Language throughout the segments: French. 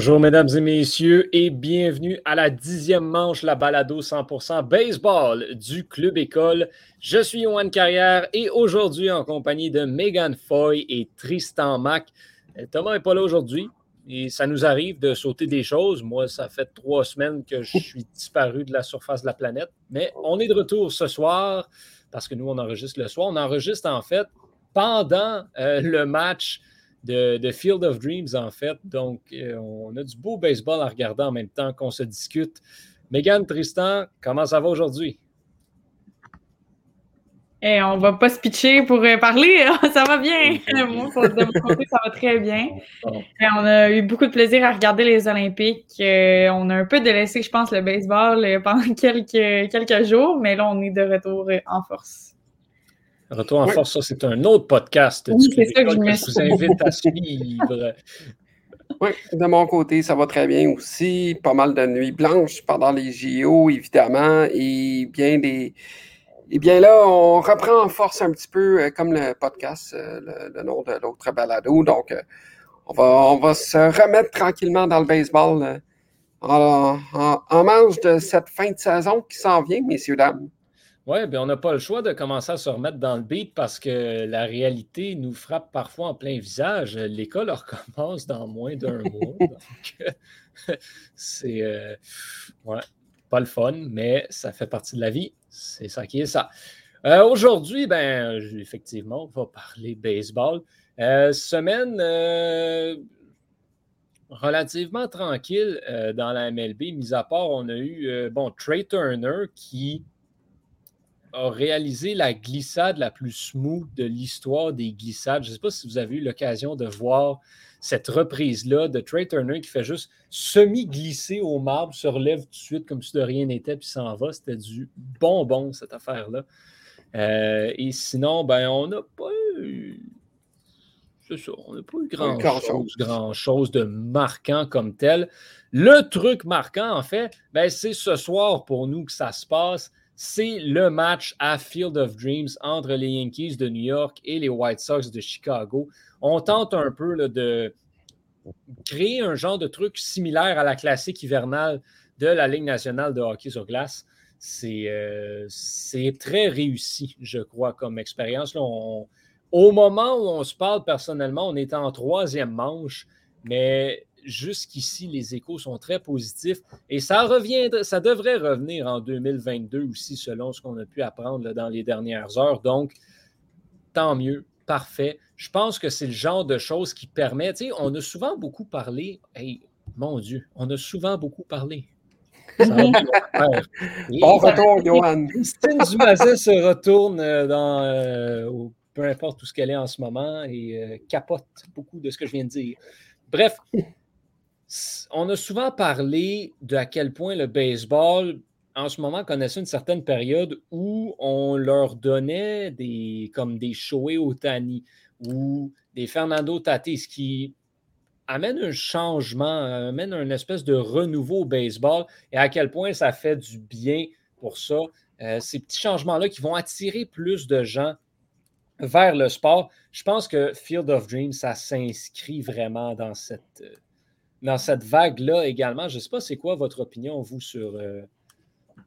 Bonjour mesdames et messieurs et bienvenue à la dixième manche, la balado 100% baseball du Club École. Je suis Yohan Carrière et aujourd'hui en compagnie de Megan Foy et Tristan Mac. Euh, Thomas n'est pas là aujourd'hui et ça nous arrive de sauter des choses. Moi, ça fait trois semaines que je suis disparu de la surface de la planète, mais on est de retour ce soir parce que nous, on enregistre le soir. On enregistre en fait pendant euh, le match de, Field of Dreams, en fait. Donc, euh, on a du beau baseball à regarder en même temps qu'on se discute. Megan, Tristan, comment ça va aujourd'hui? Et eh, on va pas se pitcher pour euh, parler, ça va bien. Moi, de mon côté, ça va très bien. Et on a eu beaucoup de plaisir à regarder les Olympiques. Euh, on a un peu délaissé, je pense, le baseball pendant quelques, quelques jours, mais là, on est de retour en force. Retour en force, ça, c'est un autre podcast oui, ça que, je, vous invite à suivre. Oui, de mon côté, ça va très bien aussi. Pas mal de nuits blanches pendant les JO, évidemment. Et bien des. Et bien là, on reprend en force un petit peu, euh, comme le podcast, euh, le, nom de l'autre balado. Donc, euh, on, va, on va se remettre tranquillement dans le baseball en, en, en manche de cette fin de saison qui s'en vient, messieurs, dames. Oui, bien, on n'a pas le choix de commencer à se remettre dans le beat parce que la réalité nous frappe parfois en plein visage. L'école recommence dans moins d'un mois. Donc, c'est euh, pas le fun, mais ça fait partie de la vie. C'est ça qui est ça. Euh, aujourd'hui, ben, effectivement, on va parler baseball. Euh, semaine relativement tranquille dans la MLB, mis à part, on a eu bon, Trey Turner qui a réalisé la glissade la plus smooth de l'histoire des glissades. Je ne sais pas si vous avez eu l'occasion de voir cette reprise-là de Trey Turner qui fait juste semi-glisser au marbre, se relève tout de suite comme si de rien n'était, puis s'en va. C'était du bonbon, cette affaire-là. Euh, et sinon, ben, on n'a pas eu. C'est ça, on n'a pas eu grand-chose grand chose de marquant comme tel. Le truc marquant, en fait, ben, c'est ce soir pour nous que ça se passe c'est le match à Field of Dreams entre les Yankees de New York et les White Sox de Chicago. On tente un peu de créer un genre de truc similaire à la classique hivernale de la Ligue nationale de hockey sur glace. C'est euh, très réussi, je crois, comme expérience. au moment où on se parle personnellement, on est en troisième manche, mais jusqu'ici, les échos sont très positifs et ça, revient, ça devrait revenir en 2022 aussi, selon ce qu'on a pu apprendre dans les dernières heures. Donc, tant mieux, parfait. Je pense que c'est le genre de choses qui permet, tu sais, on a souvent beaucoup parlé, hey, mon Dieu, on a souvent beaucoup parlé. bon retour, Johan. Christine Dumazet se retourne euh, dans, euh, peu importe où ce qu'elle est en ce moment et euh, capote beaucoup de ce que je viens de dire. Bref, on a souvent parlé de à quel point le baseball, en ce moment, connaissait une certaine période où on leur donnait des, comme des Shohei Otani ou des Fernando Tatis qui amènent un changement, amènent une espèce de renouveau au baseball et à quel point ça fait du bien pour ça. Euh, ces petits changements-là qui vont attirer plus de gens vers le sport. Je pense que Field of Dreams, ça s'inscrit vraiment dans cette, euh, dans cette vague-là également. Je ne sais pas c'est quoi votre opinion, vous, sur. Euh,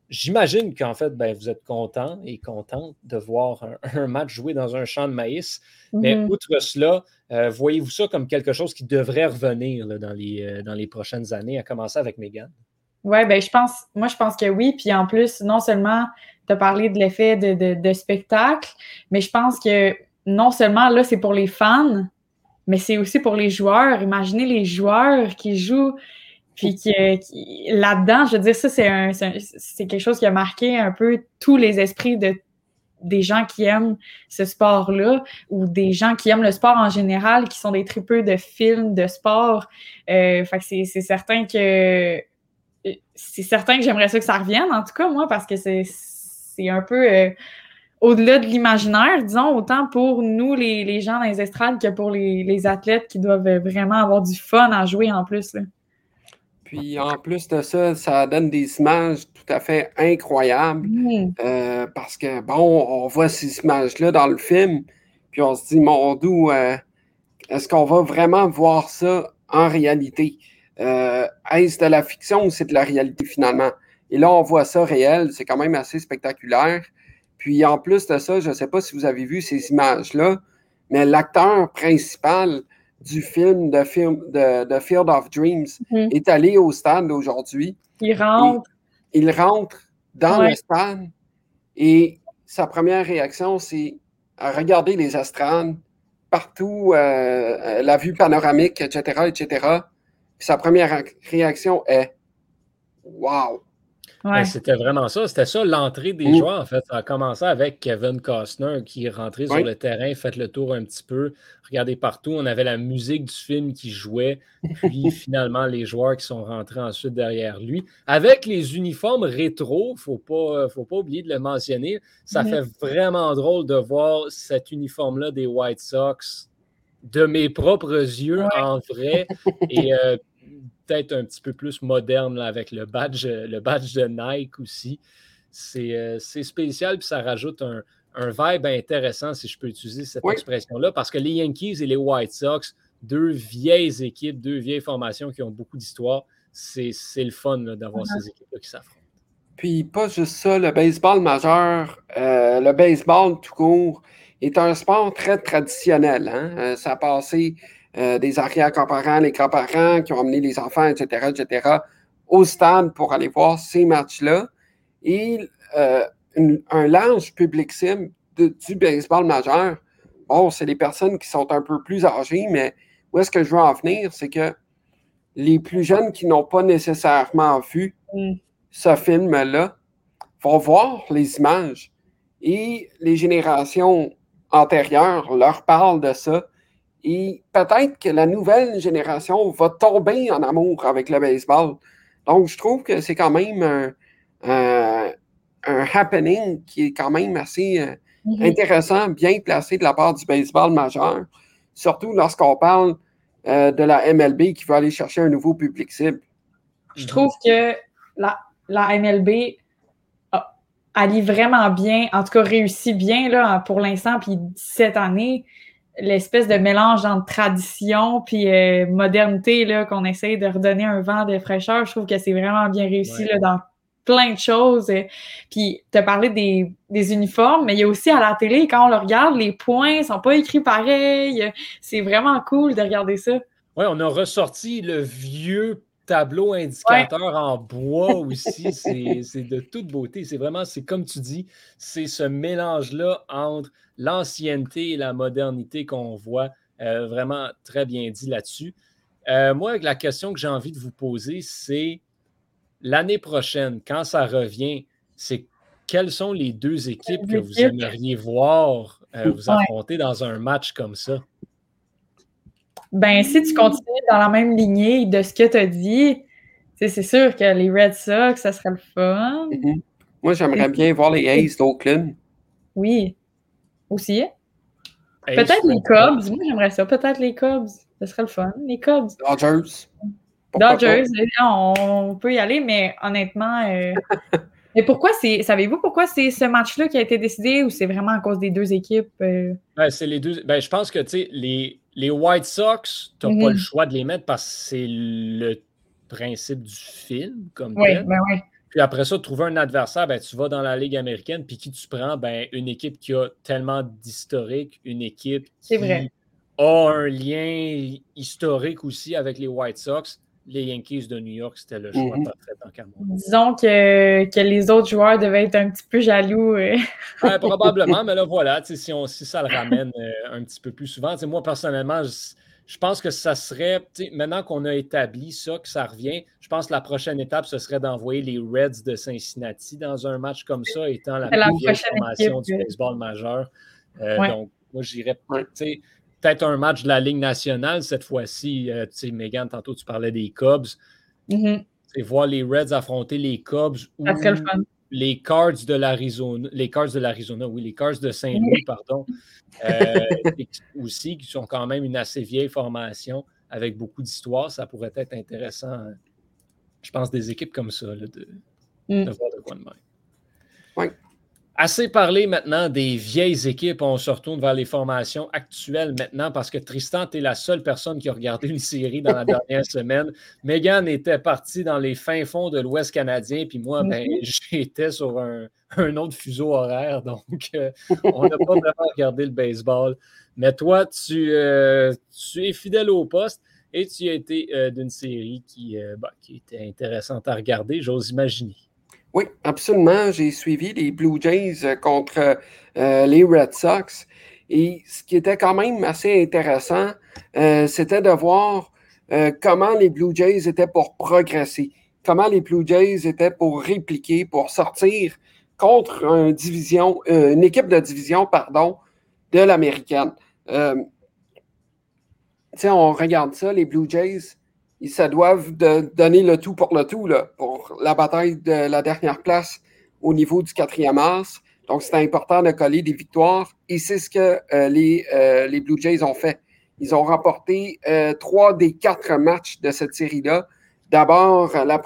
j'imagine qu'en fait, ben, vous êtes content et contente de voir un, match joué dans un champ de maïs. Mais mm-hmm. outre cela, euh, voyez-vous ça comme quelque chose qui devrait revenir dans, les, euh, dans les prochaines années, à commencer avec Megan? Oui, ben, je pense, moi, je pense que oui. Puis en plus, non seulement tu as parlé de l'effet de, de, spectacle, mais je pense que non seulement là, c'est pour les fans, mais c'est aussi pour les joueurs. Imaginez les joueurs qui jouent, puis qui, là-dedans, je veux dire, ça, c'est quelque chose qui a marqué un peu tous les esprits de des gens qui aiment ce sport-là ou des gens qui aiment le sport en général, qui sont des tripeux de films, de sport. Euh, fait que c'est certain que c'est certain que j'aimerais ça que ça revienne, en tout cas, moi, parce que c'est un peu euh, au-delà de l'imaginaire, disons, autant pour nous, les, gens dans les estrades, que pour les, athlètes qui doivent vraiment avoir du fun à jouer en plus. Puis en plus de ça, ça donne des images tout à fait incroyables. Euh, parce que, bon, on voit ces images-là dans le film, puis on se dit, mon doux, euh, est-ce qu'on va vraiment voir ça en réalité? euh, est-ce de la fiction ou c'est de la réalité finalement? Et là, on voit ça réel, c'est quand même assez spectaculaire. Puis en plus de ça, je ne sais pas si vous avez vu ces images-là, mais l'acteur principal du film de, film, de, Field of Dreams mhm. est allé au stade aujourd'hui. Il rentre. Il rentre dans le stade et sa première réaction, c'est à regarder les astrales partout, euh, euh, la vue panoramique, etc., etc. sa première réaction est Wow! Ben, c'était vraiment ça. C'était ça l'entrée des joueurs, en fait. Ça a commencé avec Kevin Costner qui est rentré sur le terrain, fait le tour un petit peu, regardé partout. On avait la musique du film qui jouait, puis finalement les joueurs qui sont rentrés ensuite derrière lui. Avec les uniformes rétro, il ne faut pas oublier de le mentionner. Ça mm-hmm. fait vraiment drôle de voir cet uniforme-là des White Sox de mes propres yeux en vrai. Et euh, peut-être un petit peu plus moderne avec le badge, le badge de Nike aussi. C'est euh, spécial, puis ça rajoute un, un, vibe intéressant, si je peux utiliser cette expression-là, parce que les Yankees et les White Sox, deux vieilles équipes, deux vieilles formations qui ont beaucoup d'histoire, c'est le fun d'avoir ces équipes-là qui s'affrontent. Puis pas juste ça, le baseball majeur, euh, le baseball tout court est un sport très traditionnel. Hein? Euh, ça a passé euh, des arrière-grands-parents, les grands-parents qui ont amené les enfants, etc., etc., au stade pour aller voir ces matchs-là. Et euh, un large public cible du baseball majeur, bon, c'est les personnes qui sont un peu plus âgées, mais où est-ce que je veux en venir? C'est que les plus jeunes qui n'ont pas nécessairement vu mm. ce film-là vont voir les images et les générations antérieures leur parlent de ça et peut-être que la nouvelle génération va tomber en amour avec le baseball. Donc, je trouve que c'est quand même un, happening qui est quand même assez euh, mm-hmm. intéressant, bien placé de la part du baseball majeur, surtout lorsqu'on parle euh, de la MLB qui va aller chercher un nouveau public cible. Je trouve que la, la MLB allie vraiment bien, en tout cas réussit bien là, pour l'instant, puis cette année, l'espèce de mélange entre tradition puis euh, modernité là, qu'on essaye de redonner un vent de fraîcheur. Je trouve que c'est vraiment bien réussi là, dans plein de choses. Puis, tu as parlé des, des, uniformes, mais il y a aussi à la télé, quand on le regarde, les points sont pas écrits pareil. C'est vraiment cool de regarder ça. Oui, on a ressorti le vieux tableau indicateur en bois aussi. C'est de toute beauté. C'est vraiment, c'est comme tu dis, c'est ce mélange-là entre l'ancienneté et la modernité qu'on voit. Euh, vraiment très bien dit là-dessus. Euh, moi, la question que j'ai envie de vous poser, c'est l'année prochaine, quand ça revient, c'est quelles sont les deux équipes que vous aimeriez voir euh, vous affronter dans un match comme ça? Ben, si tu continues dans la même lignée de ce que tu as dit, c'est sûr que les Red Sox, ça serait le fun. Mm-hmm. Moi, j'aimerais bien voir les Aces d'Oakland. Oui, aussi? Peut-être les Cubs. Moi, j'aimerais ça. Peut-être les Cubs. Ce serait le fun. Les Cubs. Dodgers. Dodgers, on peut y aller, mais honnêtement. Euh, mais pourquoi c'est. Savez-vous pourquoi c'est ce match-là qui a été décidé ou c'est vraiment à cause des deux équipes? Euh? Ben, c'est les deux. Ben, je pense que, tu sais, les les White Sox, tu n'as pas le mhm. choix de les mettre parce que c'est le principe du film, comme oui, ben oui. Puis après ça, trouver un adversaire, ben, tu vas dans la Ligue américaine, puis qui tu prends? Ben, une équipe qui a tellement d'historique, une équipe qui a un lien historique aussi avec les White Sox les Yankees de New York, c'était le choix mhm. parfait dans Disons que, que, les autres joueurs devaient être un petit peu jaloux. Euh. probablement, mais là, voilà, si, on, si ça le ramène euh, un petit peu plus souvent. Moi, personnellement, je, pense que ça serait, maintenant qu'on a établi ça, que ça revient, je pense que la prochaine étape, ce serait d'envoyer les Reds de Cincinnati dans un match comme ça, étant la, la formation du baseball majeur. Euh, donc, moi, j'irais peut-être un match de la Ligue nationale cette fois-ci. Euh, tu sais, Megan, tantôt tu parlais des Cubs. Mm-hmm. Voir les Reds affronter les Cubs ou les Cards de l'Arizona. Les Cards de l'Arizona, oui, les Cards de Saint-Louis, pardon. Euh, aussi, qui sont quand même une assez vieille formation avec beaucoup d'histoire. Ça pourrait être intéressant, je pense, des équipes comme ça, de, mm. voir de quoi de même. Oui. Assez parlé maintenant des vieilles équipes. On se retourne vers les formations actuelles maintenant parce que Tristan, tu es la seule personne qui a regardé une série dans la dernière semaine. Megan était partie dans les fins fonds de l'Ouest canadien, puis moi, ben, mhm. j'étais sur un, autre fuseau horaire. Donc, euh, on n'a pas vraiment regardé le baseball. Mais toi, tu, euh, tu es fidèle au poste et tu as été euh, d'une série qui, bah, qui était intéressante à regarder, j'ose imaginer. Oui, absolument. J'ai suivi les Blue Jays euh, contre euh, les Red Sox. Et ce qui était quand même assez intéressant, euh, c'était de voir comment les Blue Jays étaient pour progresser, comment les Blue Jays étaient pour répliquer, pour sortir contre une division, une équipe de division, pardon, de l'américaine. on regarde ça, les Blue Jays, ils se doivent de donner le tout pour le tout là, pour la bataille de la dernière place au niveau du quatrième as. Donc, c'est important de coller des victoires et c'est ce que euh, les, euh, les, Blue Jays ont fait. Ils ont remporté euh, trois des quatre matchs de cette série-là. D'abord, la,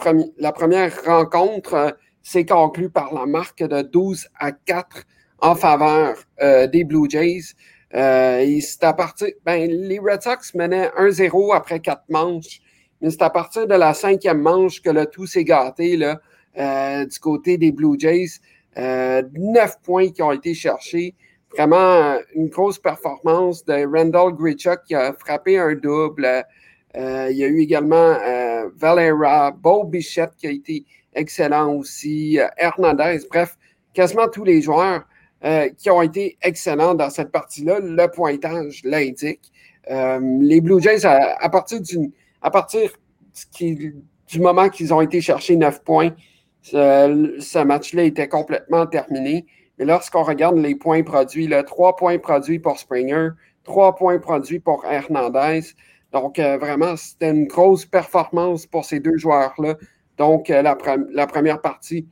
première rencontre s'est conclue par la marque de 12 à 4 en faveur des Blue Jays. et à partir, ben, les Red Sox menaient 1-0 après quatre manches. Mais c'est à partir de la cinquième manche que le tout s'est gâté là, euh, du côté des Blue Jays. Euh, neuf points qui ont été cherchés. Vraiment une grosse performance de Randall Grichuk qui a frappé un double. Euh, il y a eu également Valera, Beau Bichette qui a été excellent aussi, Hernandez, bref, quasiment tous les joueurs qui ont été excellents dans cette partie-là. Le pointage l'indique. les Blue Jays, à partir d'une à partir du moment qu'ils ont été chercher neuf points, ce, match-là était complètement terminé. Mais lorsqu'on regarde les points produits, là, trois points produits pour Springer, trois points produits pour Hernandez. Donc, euh, vraiment, c'était une grosse performance pour ces deux joueurs-là. Donc, euh, la, première partie,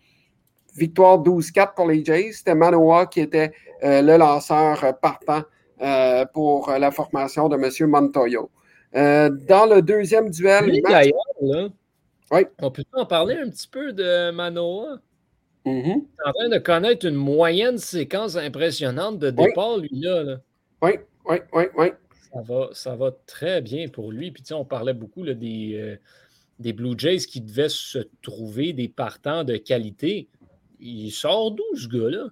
victoire 12-4 pour les Jays. C'était Manoa qui était euh, le lanceur partant pour la formation de M. Montoyo. Euh, dans le deuxième duel. on peut en parler un petit peu de Manoa? Mm-hmm. en train de connaître une moyenne séquence impressionnante de départ, lui-là. Oui, oui, oui, oui. Ça va, ça va très bien pour lui. Puis, on parlait beaucoup des, euh, des Blue Jays qui devaient se trouver des partants de qualité. Il sort d'où, ce gars-là?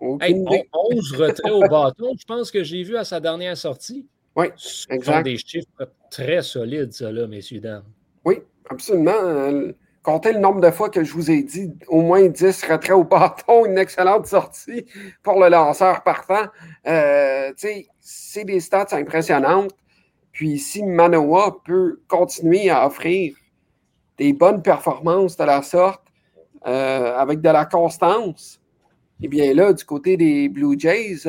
11 retraits au bâton, je pense que j'ai vu à sa dernière sortie. Oui, exact. Ce des chiffres très solides, ça, là, messieurs, dames. Oui, absolument. Euh, comptez le nombre de fois que je vous ai dit au moins 10 retraits au bâton, une excellente sortie pour le lanceur partant. Euh, c'est des stats impressionnantes. Puis si Manoa peut continuer à offrir des bonnes performances de la sorte euh, avec de la constance, eh bien là, du côté des Blue Jays,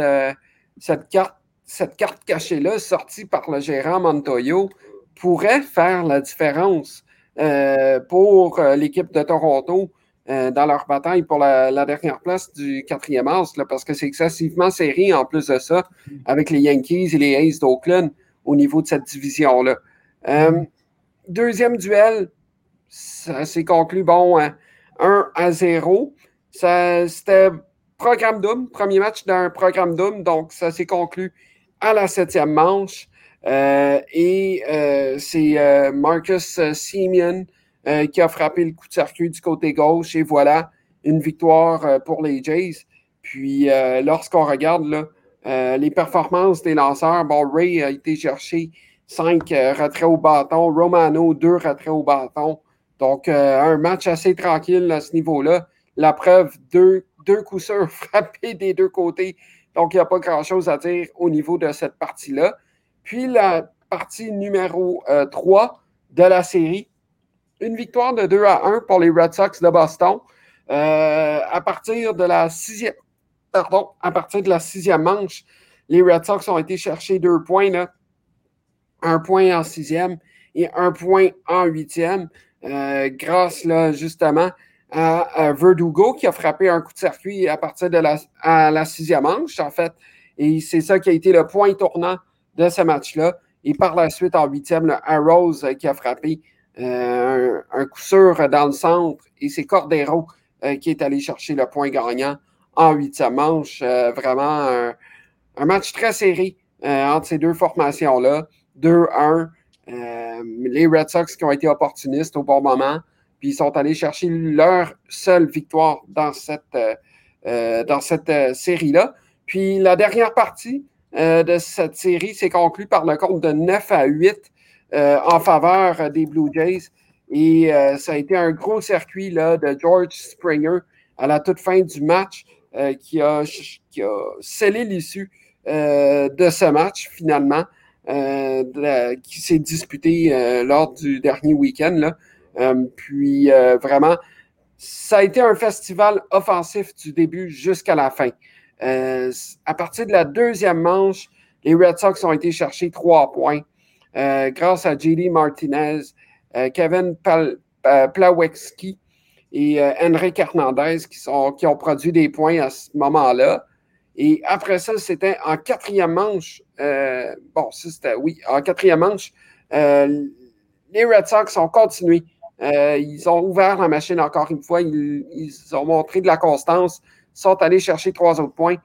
cette carte cette carte cachée-là, sortie par le gérant Montoyo, pourrait faire la différence euh, pour euh, l'équipe de Toronto euh, dans leur bataille pour la, dernière place du quatrième as, parce que c'est excessivement serré en plus de ça, avec les Yankees et les Aces d'Oakland au niveau de cette division-là. deuxième duel, ça s'est conclu, bon, 1 à 0. C'était programme Doom, premier match d'un programme Doom, donc ça s'est conclu à la septième manche. Euh, et euh, c'est euh, Marcus Simeon qui a frappé le coup de circuit du côté gauche. Et voilà, une victoire pour les Jays. Puis lorsqu'on regarde là, les performances des lanceurs, bon, Ray a été cherché cinq retraits au bâton, Romano, deux retraits au bâton. Donc, un match assez tranquille à ce niveau-là. La preuve, deux, deux coups sûrs frappés des deux côtés donc, il n'y a pas grand-chose à dire au niveau de cette partie-là. Puis la partie numéro 3 euh, de la série, une victoire de 2 à 1 pour les Red Sox de Boston. Euh, à partir de la sixième, pardon, à partir de la sixième manche, les Red Sox ont été chercher deux points, là. un point en sixième et un point en huitième, euh, grâce là, justement à, Verdugo qui a frappé un coup de circuit à partir de la, sixième manche, en fait. Et c'est ça qui a été le point tournant de ce match-là. Et par la suite, en huitième, le Arrows qui a frappé euh, un, coup sûr dans le centre. Et c'est Cordero euh, qui est allé chercher le point gagnant en huitième manche. vraiment un, match très serré entre ces deux formations-là. 2-1. les Red Sox qui ont été opportunistes au bon moment, puis ils sont allés chercher leur seule victoire dans cette, dans cette série-là. Puis la dernière partie de cette série s'est conclue par le compte de 9 à 8 en faveur des Blue Jays. Et euh, ça a été un gros circuit là, de George Springer à la toute fin du match euh, qui, a, qui, a, scellé l'issue euh, de ce match finalement, qui s'est disputé lors du dernier week-end. Puis vraiment, ça a été un festival offensif du début jusqu'à la fin. à partir de la deuxième manche, les Red Sox ont été chercher trois points grâce à JD Martinez, euh, Kevin euh, Plawecki et euh, Henrik Hernandez qui, ont produit des points à ce moment-là. Et après ça, c'était en quatrième manche. bon, c'était, oui, en quatrième manche, les Red Sox ont continué. Ils ont ouvert la machine encore une fois. Ils, ils, ont montré de la constance, sont allés chercher trois autres points.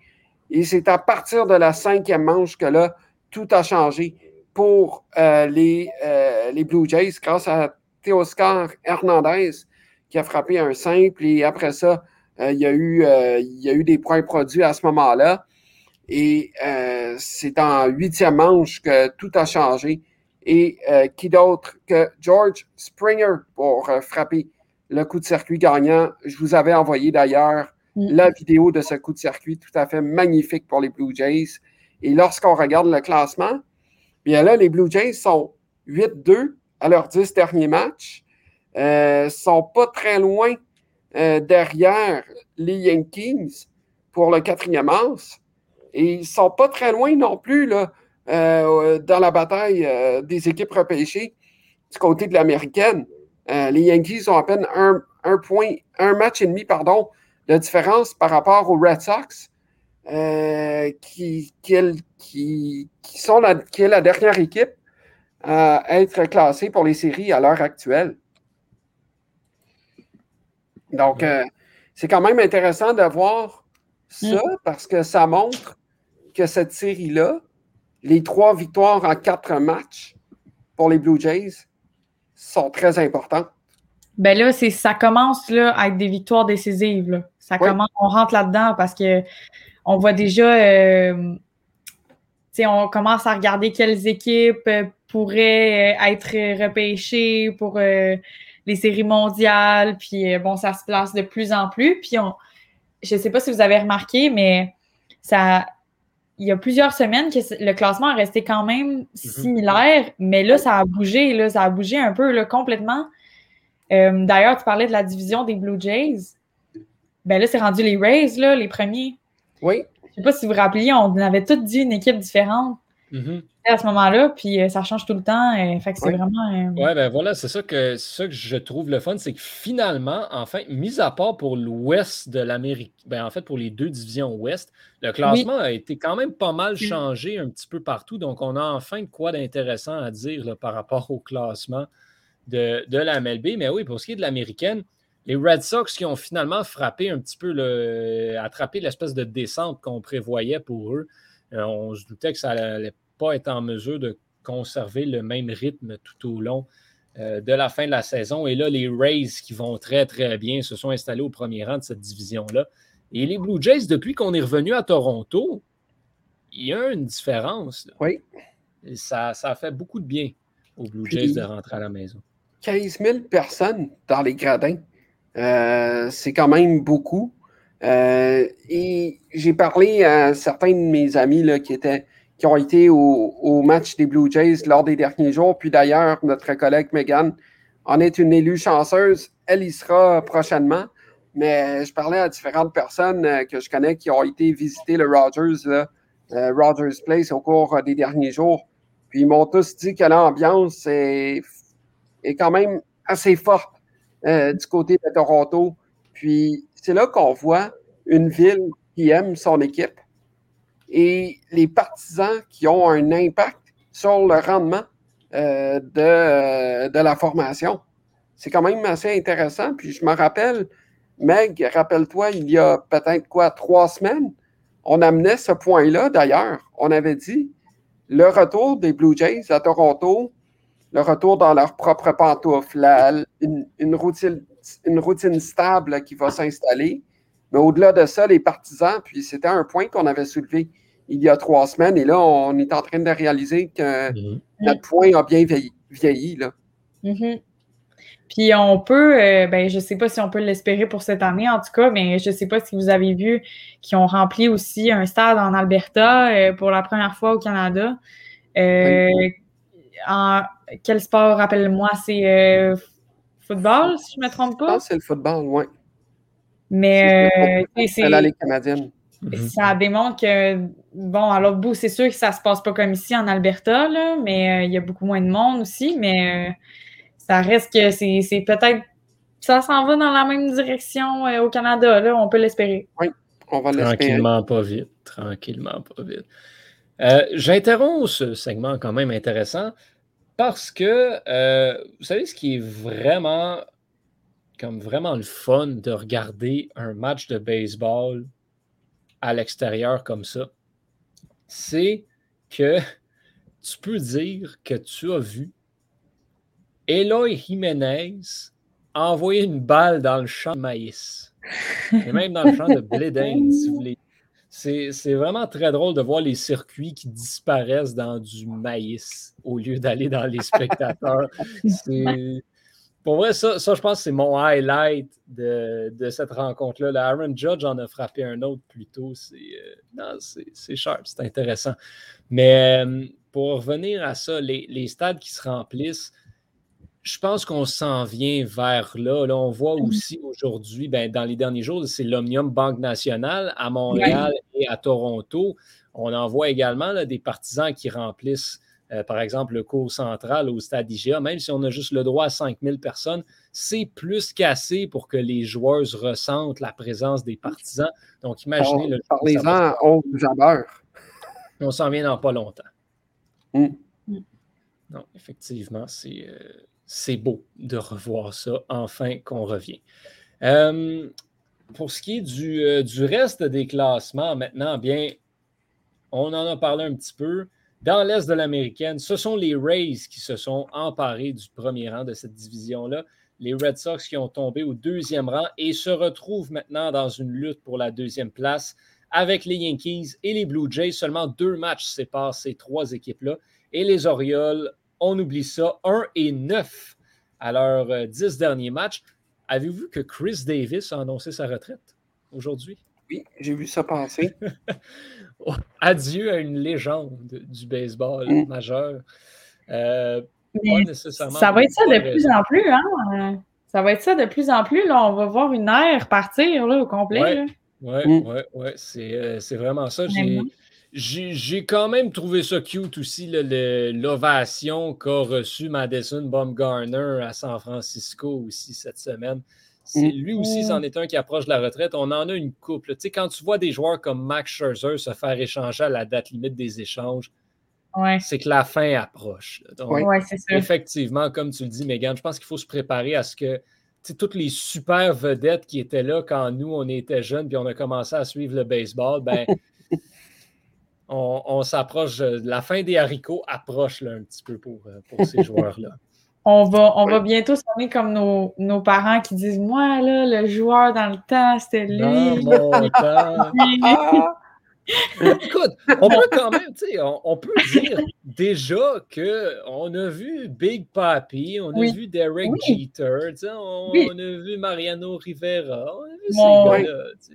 Et c'est à partir de la cinquième manche que là, tout a changé pour euh, les, euh, les, Blue Jays grâce à Teoscar Hernandez qui a frappé un simple et après ça, euh, il, y a eu, il y a eu des points produits à ce moment-là. Et c'est en huitième manche que tout a changé. Et qui d'autre que George Springer pour frapper le coup de circuit gagnant. Je vous avais envoyé d'ailleurs mm. la vidéo de ce coup de circuit tout à fait magnifique pour les Blue Jays. Et lorsqu'on regarde le classement, Bien là, les Blue Jays sont 8-2 à leurs 10 derniers matchs. ne euh, sont pas très loin euh, derrière les Yankees pour le quatrième as. Et ils sont pas très loin non plus là, euh, dans la bataille des équipes repêchées du côté de l'américaine. les Yankees ont à peine un, un, point, un match et demi pardon, de différence par rapport aux Red Sox. Euh, qui, qui, qui, sont la, qui est la dernière équipe à être classée pour les séries à l'heure actuelle. Donc, euh, c'est quand même intéressant de voir ça mm. parce que ça montre que cette série-là, les trois victoires en quatre matchs pour les Blue Jays sont très importantes. Ben là, ça commence là, à être des victoires décisives. Ça commence, on rentre là-dedans parce que on voit déjà, euh, on commence à regarder quelles équipes euh, pourraient euh, être repêchées pour les séries mondiales. Puis bon, ça se place de plus en plus. Puis on, je ne sais pas si vous avez remarqué, mais ça, il y a plusieurs semaines que le classement a resté quand même mhm. similaire, mais là, ça a bougé, là, ça a bougé un peu là, complètement. D'ailleurs, tu parlais de la division des Blue Jays. Ben là, c'est rendu les Rays, là, les premiers. Oui. Je ne sais pas si vous vous rappeliez, on avait toutes dit une équipe différente. Mm-hmm. À ce moment-là, puis euh, ça change tout le temps. Euh, fait que c'est vraiment. Euh, ouais, ben voilà, c'est ça que ça que je trouve le fun, c'est que finalement, enfin, mis à part pour l'ouest de l'Amérique, ben en fait, pour les deux divisions ouest, le classement a été quand même pas mal mm. changé un petit peu partout. Donc, on a enfin de quoi d'intéressant à dire par rapport au classement de, de la MLB. Mais oui, pour ce qui est de l'américaine, les Red Sox qui ont finalement frappé un petit peu, le, attrapé l'espèce de descente qu'on prévoyait pour eux. Euh, on se doutait que ça n'allait pas être en mesure de conserver le même rythme tout au long euh, de la fin de la saison. Et là, les Rays qui vont très, très bien se sont installés au premier rang de cette division-là. Et les Blue Jays, depuis qu'on est revenu à Toronto, il y a une différence. Oui. ça, ça a fait beaucoup de bien aux Blue Jays de rentrer à la maison. 15 000 personnes dans les gradins. Euh, c'est quand même beaucoup. Euh, et j'ai parlé à certains de mes amis là, qui, étaient, qui ont été au, match des Blue Jays lors des derniers jours. Puis d'ailleurs, notre collègue Megan en est une élue chanceuse. Elle y sera prochainement. Mais je parlais à différentes personnes euh, que je connais qui ont été visiter le Rogers, Rogers Place au cours des derniers jours. Puis ils m'ont tous dit que l'ambiance est, est quand même assez forte euh, du côté de Toronto. Puis c'est là qu'on voit une ville qui aime son équipe et les partisans qui ont un impact sur le rendement euh, de, de, la formation. C'est quand même assez intéressant. Puis je me rappelle Meg, rappelle-toi, il y a peut-être quoi, trois semaines, on amenait ce point-là d'ailleurs. On avait dit le retour des Blue Jays à Toronto, le retour dans leur propre pantoufle, une, routine, une routine stable qui va s'installer. Mais au-delà de ça, les partisans, puis c'était un point qu'on avait soulevé il y a trois semaines, et là, on est en train de réaliser que mm-hmm. notre point a bien vieilli. là. Mm-hmm. Puis on peut, euh, ben, je ne sais pas si on peut l'espérer pour cette année en tout cas, mais je ne sais pas si vous avez vu qu'ils ont rempli aussi un stade en Alberta euh, pour la première fois au Canada. Euh, en quel sport, rappelle-moi, c'est football, si je ne me trompe pas? c'est le football, oui. Mais c'est la Ligue Mhm. Ça démontre que, bon, à l'autre bout, c'est sûr que ça ne se passe pas comme ici en Alberta, là, mais il y a beaucoup moins de monde aussi, mais ça reste que c'est peut-être. Ça s'en va dans la même direction euh, au Canada, là, on peut l'espérer. Oui, on va l'espérer. Tranquillement, pas vite. Tranquillement, pas vite. Euh, j'interromps ce segment quand même intéressant parce que, euh, vous savez, ce qui est vraiment, comme vraiment le fun de regarder un match de baseball à l'extérieur comme ça, c'est que tu peux dire que tu as vu Eloy Jiménez a envoyé une balle dans le champ de maïs. Et même dans le champ de blé si vous voulez. C'est vraiment très drôle de voir les circuits qui disparaissent dans du maïs au lieu d'aller dans les spectateurs. Pour vrai, ça, ça je pense que c'est mon highlight de, cette rencontre-là. Aaron Judge en a frappé un autre plus tôt. C'est euh, c'est sharp, c'est intéressant. Mais euh, pour revenir à ça, les, les stades qui se remplissent, je pense qu'on s'en vient vers là. Là, on voit mmh. aussi aujourd'hui, ben, dans les derniers jours, c'est l'Omnium Banque Nationale à Montréal et à Toronto. On en voit également des partisans qui remplissent, euh, par exemple, le cours central au stade IGA. Même si on a juste le droit à 5000 personnes, c'est plus qu'assez pour que les joueurs ressentent la présence des partisans. Donc, imaginez... le Parlez-en au On s'en vient dans pas longtemps. Mmh. Non, effectivement, c'est... Euh, c'est beau de revoir ça, enfin qu'on revient. Euh, pour ce qui est euh, du, reste des classements, maintenant, bien, on en a parlé un petit peu. Dans l'Est de l'Américaine, ce sont les Rays qui se sont emparés du premier rang de cette division-là. Les Red Sox qui ont tombé au deuxième rang et se retrouvent maintenant dans une lutte pour la deuxième place avec les Yankees et les Blue Jays. Seulement deux matchs séparent ces trois équipes-là. Et les Orioles on oublie ça. 1 et 9 à leurs 10 euh, derniers matchs. Avez-vous vu que Chris Davis a annoncé sa retraite aujourd'hui? Oui, j'ai vu ça passer. Adieu à une légende du baseball mm. majeur. Euh, ça va être ça de plus en plus, hein? Ça va être ça de plus en plus. Là, on va voir une ère partir là, au complet. Oui, oui, oui. C'est vraiment ça. J'ai j'ai quand même trouvé ça cute aussi, l'ovation qu'a reçu Madison Baumgartner à San Francisco aussi cette semaine. Lui aussi, c'en est un qui approche de la retraite. On en a une couple. Tu sais, quand tu vois des joueurs comme Max Scherzer se faire échanger à la date limite des échanges, c'est que la fin approche. effectivement, comme tu le dis, Megan, je pense qu'il faut se préparer à ce que toutes les super vedettes qui étaient là quand nous, on était jeunes puis on a commencé à suivre le baseball, ben, on, s'approche, la fin des haricots approche là, un petit peu pour, euh, ces joueurs-là. On va, on va bientôt sonner comme nos, parents qui disent Moi, là, le joueur dans le temps, c'était lui. Mon. Écoute, on peut quand même, tu sais, on, peut dire déjà qu'on a vu Big Papi, on a vu Derek Jeter, on, on, a vu Mariano Rivera, on a vu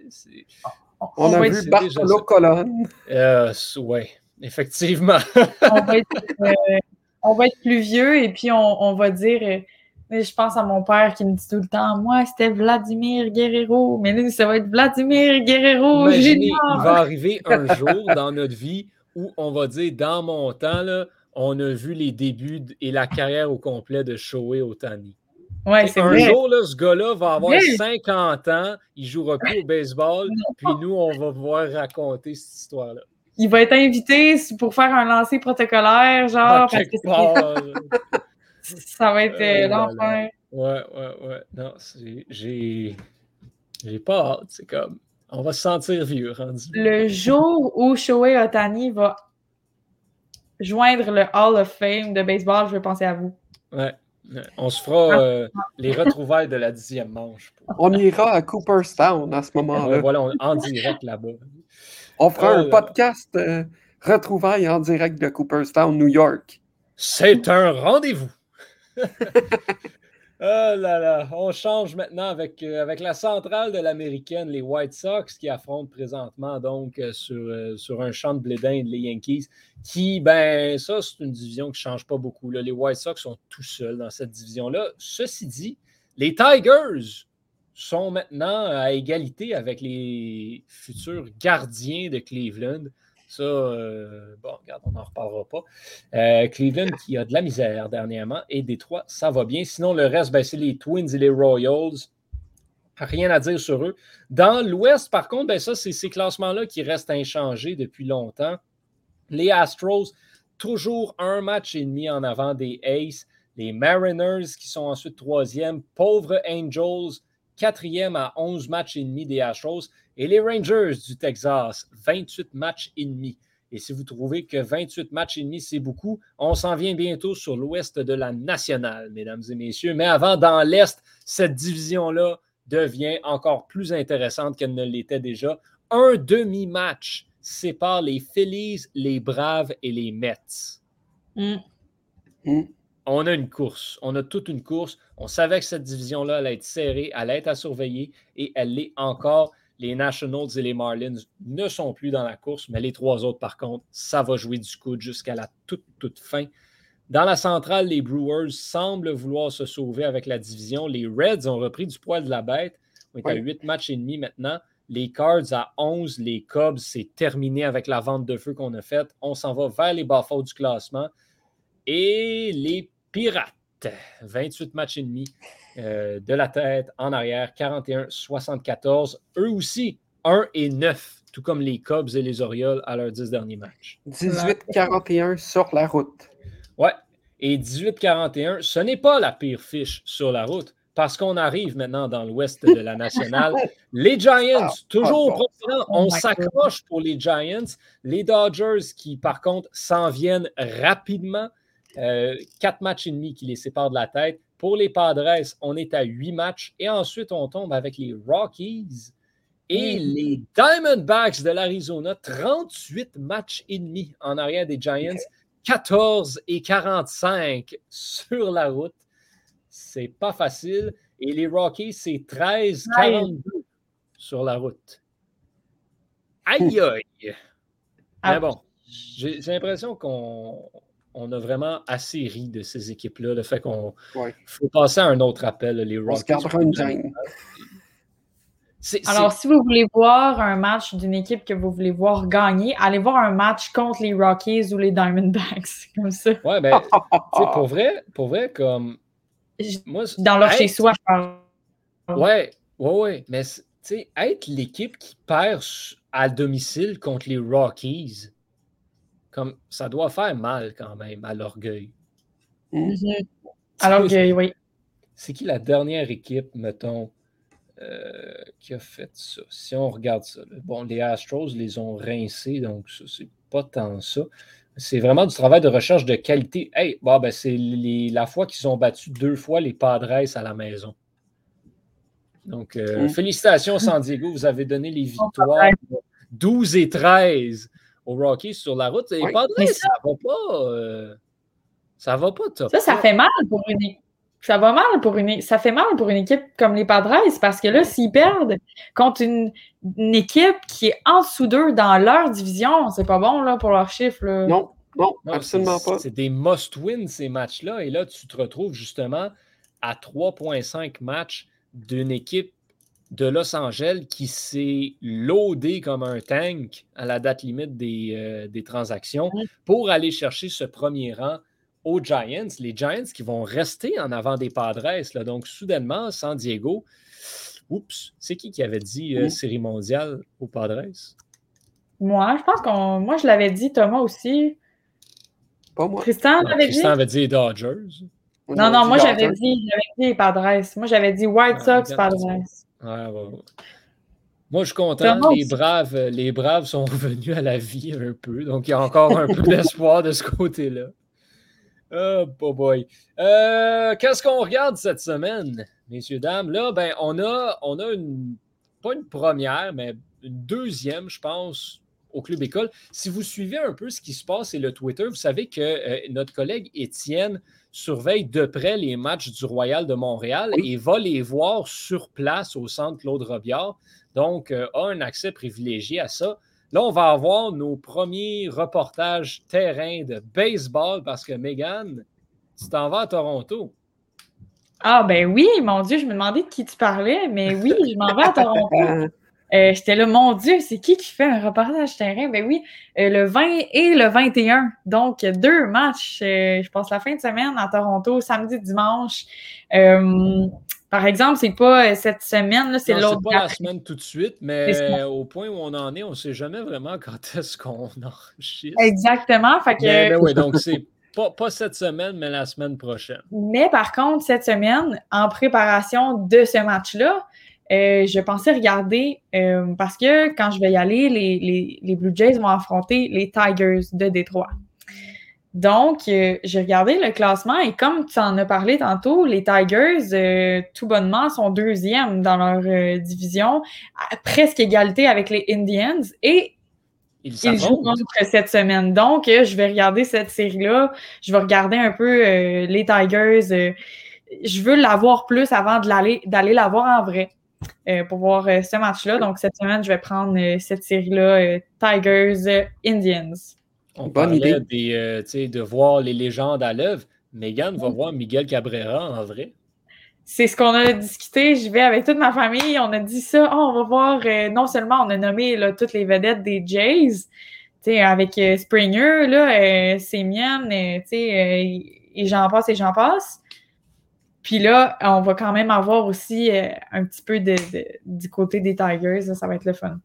ces gars-là. On, a vu Bartolo Colonne. Euh, oui, effectivement. Euh, on, va être, plus vieux et puis on, va dire. Euh, je pense à mon père qui me dit tout le temps Moi, c'était Vladimir Guerrero. Mais nous, ça va être Vladimir Guerrero. il va arriver un jour dans notre vie où on va dire Dans mon temps, là, on a vu les débuts et la carrière au complet de Shohei Otani un jour, là, ce gars-là va avoir 50 ans, il ne jouera plus au baseball, puis nous, on va pouvoir raconter cette histoire-là. Il va être invité pour faire un lancer protocolaire, genre, parce que ça va être euh, l'enfer. Ouais, ouais, ouais. Non, j'ai. J'ai pas hâte. C'est comme. On va se sentir vieux rendu. Le jour où Shohei Otani va joindre le Hall of Fame de baseball, je vais penser à vous. Ouais. On se fera Ah. euh, les retrouvailles de la dixième manche. On ira à Cooperstown à ce moment-là. voilà, on- en direct là-bas. On fera Oh un là. podcast euh, retrouvailles en direct de Cooperstown, New York. C'est un rendez-vous. oh là là, on change maintenant avec, euh, avec la centrale de l'américaine, les White Sox, qui affrontent présentement donc euh, sur, euh, sur un champ de blé d'Inde les Yankees, qui, ben, ça, c'est une division qui ne change pas beaucoup. là. Les White Sox sont tout seuls dans cette division-là. Ceci dit, les Tigers sont maintenant à égalité avec les futurs gardiens de Cleveland. Ça, euh, bon, regarde, on n'en reparlera pas. Euh, Cleveland qui a de la misère dernièrement et Détroit, ça va bien. Sinon, le reste, ben, c'est les Twins et les Royals. Rien à dire sur eux. Dans l'Ouest, par contre, ben, ça, c'est ces classements-là qui restent inchangés depuis longtemps. Les Astros, toujours un match et demi en avant des Aces. Les Mariners qui sont ensuite troisième. Pauvre Angels, quatrième à 11 matchs et demi des Astros. Et les Rangers du Texas, 28 matchs et demi. Et si vous trouvez que 28 matchs et demi, c'est beaucoup, on s'en vient bientôt sur l'ouest de la nationale, mesdames et messieurs. Mais avant, dans l'est, cette division-là devient encore plus intéressante qu'elle ne l'était déjà. Un demi-match sépare les Phillies, les Braves et les Mets. Mm. Mm. On a une course. On a toute une course. On savait que cette division-là allait être serrée, allait être à surveiller et elle l'est encore. Les Nationals et les Marlins ne sont plus dans la course, mais les trois autres, par contre, ça va jouer du coude jusqu'à la toute, toute fin. Dans la centrale, les Brewers semblent vouloir se sauver avec la division. Les Reds ont repris du poil de la bête. On est à Oui. 8 matchs et demi maintenant. Les Cards à 11. Les Cubs, c'est terminé avec la vente de feu qu'on a faite. On s'en va vers les bas-fonds du classement. Et les Pirates, 28 matchs et demi euh, de la tête en arrière, 41-74. Eux aussi, 1 et 9, tout comme les Cubs et les Orioles à leurs 10 derniers matchs. 18-41 sur la route. Ouais. Et 18-41, ce n'est pas la pire fiche sur la route parce qu'on arrive maintenant dans l'ouest de la nationale. Les Giants, Ah, toujours ah, bon. Oh on my s'accroche pour les Giants. Les Dodgers qui, par contre, s'en viennent rapidement. Euh, quatre matchs et demi qui les séparent de la tête. Pour les Padres, on est à huit matchs. Et ensuite, on tombe avec les Rockies et Mm. les Diamondbacks de l'Arizona. 38 matchs et demi en arrière des Giants. 14 et 45 sur la route. C'est pas facile. Et les Rockies, c'est 13 42 sur la route. Aïe aïe! Mais Ah. bon, j'ai j'ai l'impression qu'on on a vraiment assez ri de ces équipes-là. Le fait qu'on Ouais. faut passer à un autre appel, les gêne. C'est- Alors, si vous voulez voir un match d'une équipe que vous voulez voir gagner, allez voir un match contre les Rockies ou les Diamondbacks, comme ça. ouais, ben, pour vrai, pour vrai, comme moi, Dans leur être- chez-soi, je parle. Ouais, ouais, ouais. Mais tu sais, être l'équipe qui perd à domicile contre les Rockies, comme ça doit faire mal quand même à l'orgueil. Mhm. Tu Alors sais, que, oui. C'est qui la dernière équipe, mettons, euh, qui a fait ça? Si on regarde ça, là. bon, les Astros les ont rincés, donc ça, c'est pas tant ça. C'est vraiment du travail de recherche de qualité. Hey, bon, ben, c'est la fois qu'ils ont battu deux fois les Padres à la maison. Donc, euh, Mm. félicitations San Diego, vous avez donné les victoires 12 et 13 aux Rockies sur la route. Les Oui. Padres, ça va pas. euh, ça va pas top. Ça, ça fait mal pour une équipe. Ça va mal pour une ça fait mal pour une équipe comme les Padres parce que là, s'ils perdent contre une, une équipe qui est en dessous d'eux dans leur division, c'est pas bon là, pour leurs chiffres. là. Non, non, Non, absolument pas. C'est des must-win, ces matchs-là. Et là, tu te retrouves justement à 3,5 matchs d'une équipe de Los Angeles qui s'est loadée comme un tank à la date limite des, euh, des transactions pour aller chercher ce premier rang aux Giants. Les Giants qui vont rester en avant des Padres. Là. Donc, soudainement, San Diego, oups, c'est qui qui avait dit euh, série mondiale aux Padres? Moi, je pense qu'on. Moi, je l'avais dit, Thomas aussi. Pas moi. Tristan l'avait dit? Tristan avait dit les Dodgers. Non, non, moi j'avais dit, j'avais dit les Padres. Moi j'avais dit White Ah, Sox, Moi, je suis content. Les braves, les braves sont revenus à la vie un peu. Donc, il y a encore un peu d'espoir de ce côté-là. Oh, boy. Euh, qu'est-ce qu'on regarde cette semaine, messieurs, dames? Là, ben, on a, on a une, pas une première, mais une deuxième, je pense, au Club École. Si vous suivez un peu ce qui se passe et le Twitter, vous savez que euh, notre collègue Étienne surveille de près les matchs du Royal de Montréal et va les voir sur place au centre Claude Robillard. Donc, euh, a un accès privilégié à ça. Là, on va avoir nos premiers reportages terrain de baseball parce que Megan, tu t'en vas à Toronto. Ah, ben oui, mon Dieu, je me demandais de qui tu parlais, mais oui, je m'en vais à Toronto. Euh, j'étais là, mon Dieu, c'est qui qui fait un reportage terrain? Ben oui, euh, le 20 et le 21. Donc, deux matchs. Euh, je passe la fin de semaine à Toronto, samedi, dimanche. par exemple, c'est pas cette semaine, c'est l'autre. C'est pas la semaine tout de suite, mais au point où on en est, on ne sait jamais vraiment quand est-ce qu'on enregistre. Exactement. Fait que... oui, donc c'est pas, pas, cette semaine, mais la semaine prochaine. Mais par contre, cette semaine, en préparation de ce match-là, euh, je pensais regarder euh, parce que quand je vais y aller, les, Blue Jays vont affronter les Tigers de Détroit. Donc, euh, j'ai regardé le classement et comme tu en as parlé tantôt, les Tigers, tout bonnement, sont deuxièmes dans leur division, à presque égalité avec les Indians et ils, jouent contre cette semaine. Donc, je vais regarder cette série-là. Je vais regarder un peu les Tigers. je veux l'avoir plus avant d'aller la voir en vrai. Euh, pour voir euh, ce match-là. Donc, cette semaine, je vais prendre euh, cette série-là, Tigers Indians. On Bonne idée. de voir les légendes à l'œuvre. Megan va voir Miguel Cabrera en vrai. C'est ce qu'on a discuté. Je vais avec toute ma famille. On a dit ça. Oh, on va voir. non seulement on a nommé toutes les vedettes des Jays, avec Springer, là, Semien, et j'en passe et j'en passe. Puis là, on va quand même avoir aussi euh, un petit peu de, du côté des Tigers. Ça, va être le fun.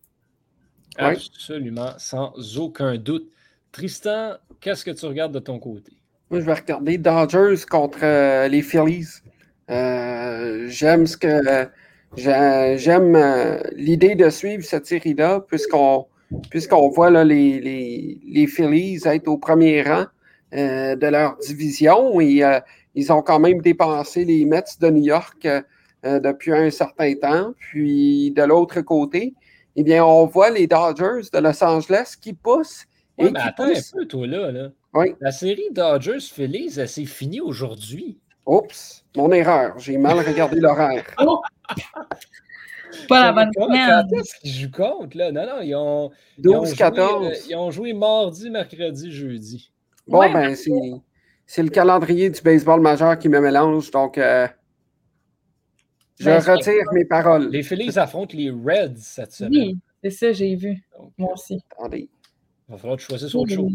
Absolument, sans aucun doute. Tristan, qu'est-ce que tu regardes de ton côté? Moi, je vais regarder Dodgers contre euh, les Phillies. Euh, j'aime ce que j'aime l'idée de suivre cette série-là, puisqu'on puisqu'on voit là, les, les, les, Phillies être au premier rang de leur division et ils ont quand même dépensé les Mets de New York euh, euh, depuis un certain temps. Puis de l'autre côté, eh bien, on voit les Dodgers de Los Angeles qui poussent. et mais attends un peu, toi, là. La série Dodgers-Phillies, elle s'est finie aujourd'hui. Oups, mon erreur. J'ai mal regardé l'horaire. Oh! Pas la bonne semaine. Est-ce qu'ils jouent contre, là? Non, non, ils ont. 12-14. Euh, ils, ont joué mardi, mercredi, jeudi. Bon, ben, c'est c'est le calendrier du baseball majeur qui me mélange, donc euh, je ben, retire mes paroles. Les Phillies affrontent les Reds cette semaine. Oui, c'est ça, j'ai vu. Moi aussi. Attendez. Il va falloir que tu choisisses autre chose.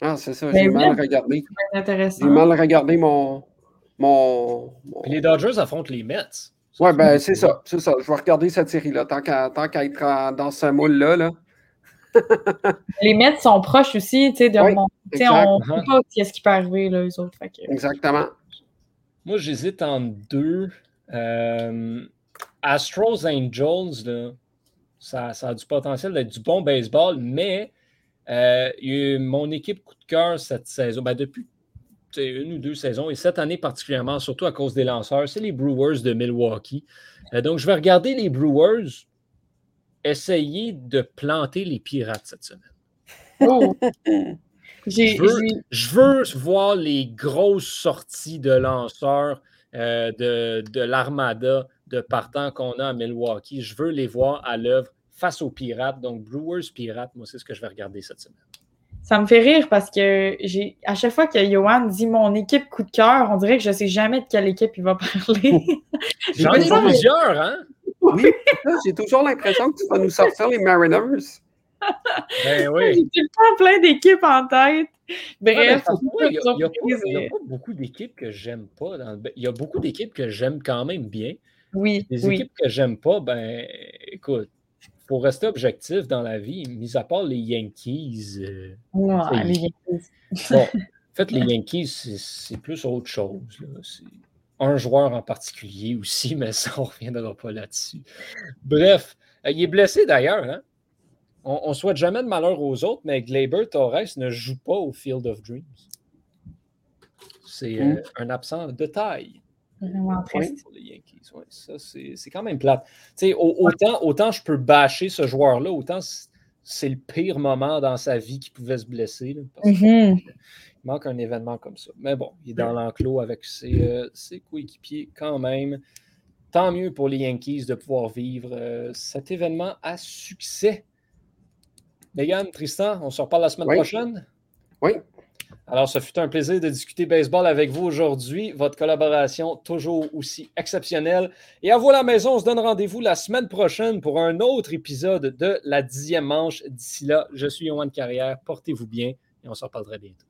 Ah, c'est ça, j'ai mal regardé. J'ai mal regardé mon. mon, les Dodgers affrontent les Mets. Oui, ben c'est ça, c'est ça. Je vais regarder cette série-là, tant qu'à être dans ce moule-là. Là. Les Mets sont proches aussi, tu sais, de mon... On ne sait pas ce qui peut arriver, là, eux autres. Exactement. Moi, j'hésite entre deux. Euh, Astros Angels, là, ça, ça, a du potentiel d'être du bon baseball, mais euh, mon équipe coup de cœur cette saison, ben depuis une ou deux saisons, et cette année particulièrement, surtout à cause des lanceurs, c'est les Brewers de Milwaukee. Euh, donc, je vais regarder les Brewers essayer de planter les pirates cette semaine. Oh. je, veux, voir les grosses sorties de lanceurs euh, de, de l'armada de partant qu'on a à Milwaukee. Je veux les voir à l'œuvre face aux pirates. Donc, Brewers Pirates, moi, c'est ce que je vais regarder cette semaine. Ça me fait rire parce que j'ai à chaque fois que Johan dit mon équipe coup de cœur, on dirait que je ne sais jamais de quelle équipe il va parler. J'en ai plusieurs, hein? Oui, j'ai toujours l'impression que tu vas nous sortir les Mariners. Ben oui. J'ai tout le temps plein d'équipes en tête. Bref, il n'y a, pas beaucoup d'équipes que j'aime pas. Il y a beaucoup d'équipes que j'aime quand même bien. Oui. Les équipes que j'aime pas, ben écoute, pour rester objectif dans la vie, mis à part les Yankees. Euh, les Yankees. bon, en fait, les Yankees, c'est plus autre chose. Un joueur en particulier aussi, mais ça, on ne reviendra pas là-dessus. Bref, euh, il est blessé d'ailleurs. Hein? On ne souhaite jamais de malheur aux autres, mais Glaber Torres ne joue pas au Field of Dreams. C'est euh, hmm. un absent de taille. Vraiment triste. Pour les Yankees. ça, c'est quand même plate. autant, autant je peux bâcher ce joueur-là, autant c'est le pire moment dans sa vie qui pouvait se blesser. Il manque un événement comme ça. Mais bon, il est dans l'enclos avec ses, euh, ses, coéquipiers quand même. Tant mieux pour les Yankees de pouvoir vivre euh, cet événement à succès. Megan, Tristan, on se reparle la semaine prochaine? Oui. Alors, ce fut un plaisir de discuter baseball avec vous aujourd'hui. Votre collaboration toujours aussi exceptionnelle. Et à vous à la maison, on se donne rendez-vous la semaine prochaine pour un autre épisode de la dixième manche. D'ici là, je suis Yohan Carrière. Portez-vous bien et on se reparlera bientôt.